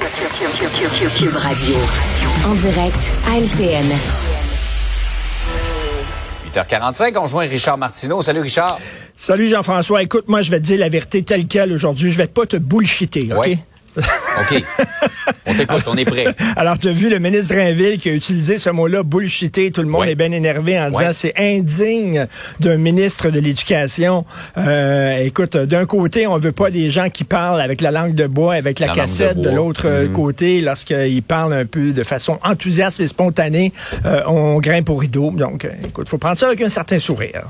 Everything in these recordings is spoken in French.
Cube Radio. En direct à LCN. 8h45, on joint Richard Martineau. Salut Richard. Salut Jean-François. Écoute, moi, je vais te dire la vérité telle quelle aujourd'hui. Je vais pas te bullshiter, OK? Ouais. OK. On t'écoute, on est prêt. Alors, tu as vu le ministre Drainville qui a utilisé ce mot-là, bullshiter. Tout le monde Ouais. est bien énervé en disant c'est indigne d'un ministre de l'Éducation. Euh, écoute, d'un côté, on veut pas des gens qui parlent avec la langue de bois, avec la, La langue de cassette. De, l'autre euh, côté, lorsqu'ils parlent un peu de façon enthousiaste et spontanée, euh, on grimpe au rideau. Donc, euh, écoute, faut prendre ça avec un certain sourire.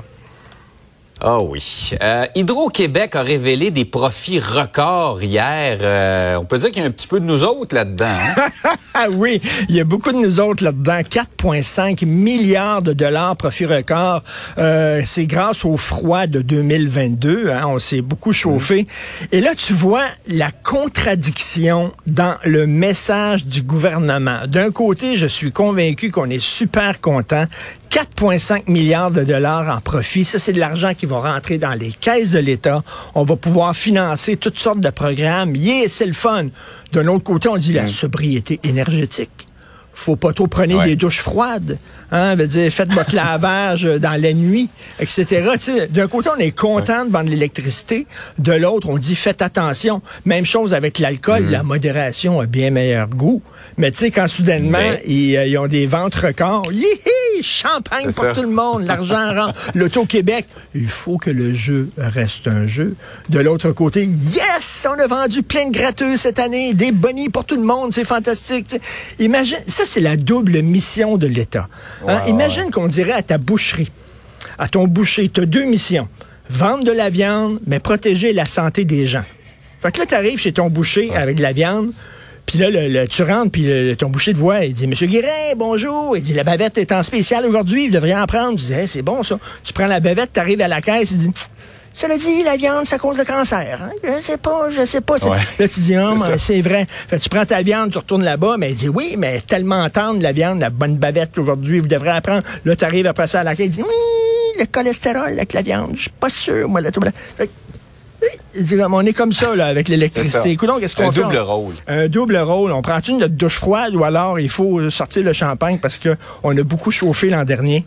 Ah oui. Euh, Hydro-Québec a révélé des profits records hier. Euh, on peut dire qu'il y a un petit peu de nous autres là-dedans. hein? Ah oui, il y a beaucoup de nous autres là-dedans. 4,5 milliards de dollars profit record. Euh, c'est grâce au froid de 2022. Hein, on s'est beaucoup chauffé. Et là, tu vois la contradiction dans le message du gouvernement. D'un côté, je suis convaincu qu'on est super content. 4,5 milliards de dollars en profit. Ça, c'est de l'argent qui va rentrer dans les caisses de l'État. On va pouvoir financer toutes sortes de programmes. Yeah, c'est le fun. D'un autre côté, on dit la sobriété énergétique. Faut pas trop prendre Ouais. des douches froides. Hein, veut dire, faites votre lavage dans la nuit, etc. D'un côté, on est content de vendre l'électricité. De l'autre, on dit faites attention. Même chose avec l'alcool. La modération a bien meilleur goût. Mais tu sais, quand soudainement, Mais- ils, euh, ils ont des ventes records. Yihi! Champagne pour tout le monde, l'argent rentre. L'Auto-Québec, il faut que le jeu reste un jeu. De l'autre côté, yes, on a vendu plein de gratteux cette année, des bonnies pour tout le monde, c'est fantastique. Imagine, ça c'est la double mission de l'État. Hein? Imagine qu'on dirait à ta boucherie, à ton boucher, tu as deux missions. Vendre de la viande, mais protéger la santé des gens. Fait que là, tu arrives chez ton boucher avec de la viande, puis là, le- le- tu rentres, puis le- ton boucher te voit, il dit, Monsieur Guérin, bonjour. Il dit, la bavette est en spécial aujourd'hui, vous devriez en prendre. Tu dis, Hey, c'est bon ça. Tu prends la bavette, tu arrives à la caisse, il dit, cela dit, la viande, ça cause le cancer. Hein? Je sais pas, je sais pas. Ouais. Là, tu dis, ah, C'est mais ça. c'est vrai. Fait tu prends ta viande, tu retournes là-bas, mais il dit, oui, mais tellement tendre, la viande, la bonne bavette aujourd'hui, vous devrez la prendre. Là, tu arrives après ça à la caisse, il dit, oui, le cholestérol avec la viande, je suis pas sûr, moi, là, tout. Fait on est comme ça, là, avec l'électricité. Écoute, qu'est-ce qu'on Un fait? double On- rôle. Un double rôle. On prend-tu notre douche froide ou alors il faut sortir le champagne parce que on a beaucoup chauffé l'an dernier?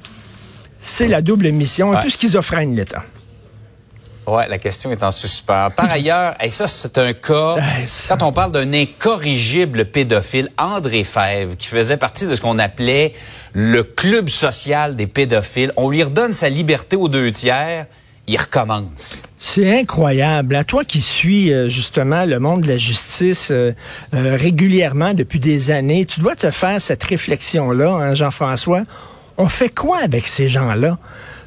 C'est la double mission. Un peu schizophrène, l'État. Ouais, la question est en suspens. Par ailleurs, et ça, c'est un cas, quand on parle d'un incorrigible pédophile, André Fèvre, qui faisait partie de ce qu'on appelait le club social des pédophiles, on lui redonne sa liberté aux deux tiers, il recommence. C'est incroyable. À toi qui suis euh, justement le monde de la justice euh, euh, régulièrement depuis des années, tu dois te faire cette réflexion-là, hein, Jean-François. On fait quoi avec ces gens-là?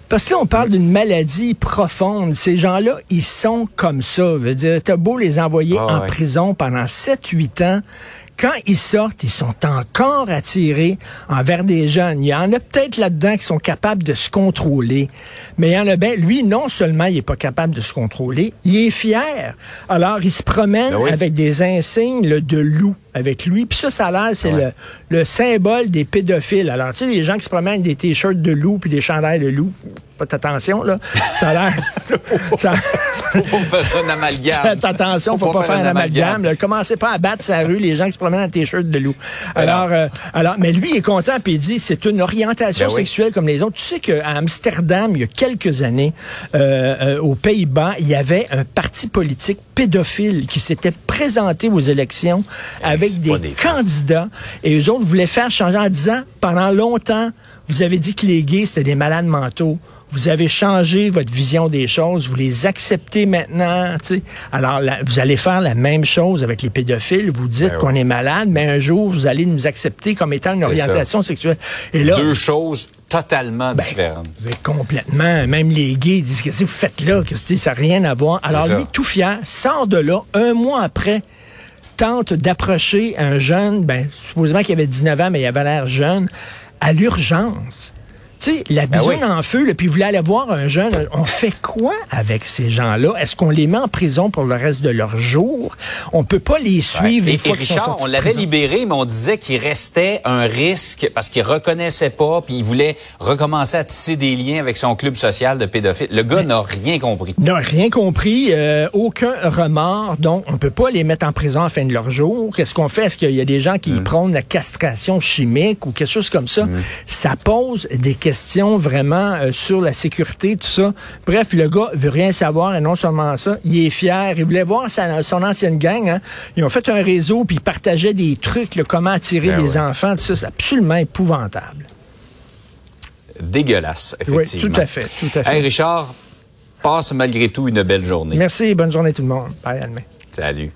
Parce que là, on parle d'une maladie profonde. Ces gens-là, ils sont comme ça. Veut dire, t'as beau les envoyer Ah en ouais. prison pendant 7-8 ans. Quand ils sortent, ils sont encore attirés envers des jeunes. Il y en a peut-être là-dedans qui sont capables de se contrôler. Mais il y en a bien, lui, non seulement il est pas capable de se contrôler, il est fier. Alors, il se promène Ben oui. avec des insignes là, de loup avec lui. Puis ça, ça a l'air, c'est Ouais. le, le symbole des pédophiles. Alors, tu sais, les gens qui se promènent avec des t-shirts de loup puis des chandails de loup, faites attention, là. Ça a l'air... ça- Faut pas faire un amalgame. Faites attention, faut, pas, faire un amalgame. Commencez pas à battre sa rue les gens qui se promènent en t-shirt de loup. Alors, euh, alors, mais lui il est content puis il dit c'est une orientation Ben oui. sexuelle comme les autres. Tu sais qu'à Amsterdam, il y a quelques années, euh, euh, aux Pays-Bas, il y avait un parti politique pédophile qui s'était présenté aux élections avec des, des candidats et eux autres voulaient faire changer en disant pendant longtemps, vous avez dit que les gays c'était des malades mentaux. Vous avez changé votre vision des choses, vous les acceptez maintenant. Alors, vous allez faire la même chose avec les pédophiles. Vous dites Ben qu'on oui. est malade, mais un jour, vous allez nous accepter comme étant une orientation sexuelle. Et là, Deux choses totalement ben, différentes. ben, complètement. Même les gays disent Qu'est-ce que vous faites là? Que ça n'a rien à voir. Alors, lui, tout fier, sort de là un mois après tente d'approcher un jeune, ben, supposément qu'il avait 19 ans, mais il avait l'air jeune, à l'urgence. Tu sais, la Ben bisoune oui. en feu, là, puis voulez aller voir un jeune, on fait quoi avec ces gens-là? Est-ce qu'on les met en prison pour le reste de leur jour? On peut pas les suivre Et, une fois et sont Richard, on l'avait libéré, mais on disait qu'il restait un risque parce qu'il reconnaissait pas, puis il voulait recommencer à tisser des liens avec son club social de pédophiles. Le gars n'a rien compris. n'a rien compris, euh, aucun remords, donc on peut pas les mettre en prison à la fin de leur jour. Qu'est-ce qu'on fait? Est-ce qu'il y a des gens qui Mm. prônent la castration chimique ou quelque chose comme ça? Ça pose des questions vraiment euh, sur la sécurité, tout ça. Bref, le gars veut rien savoir et non seulement ça, il est fier. Il voulait voir sa- son ancienne gang. hein. Ils ont fait un réseau puis ils partageaient des trucs, là, comment attirer Ben les ouais. enfants, tout ça. C'est absolument épouvantable. Dégueulasse, Oui, effectivement. tout à fait, tout à fait. Hey, Richard, passe malgré tout une belle journée. Merci, bonne journée tout le monde. Bye, demain. Salut.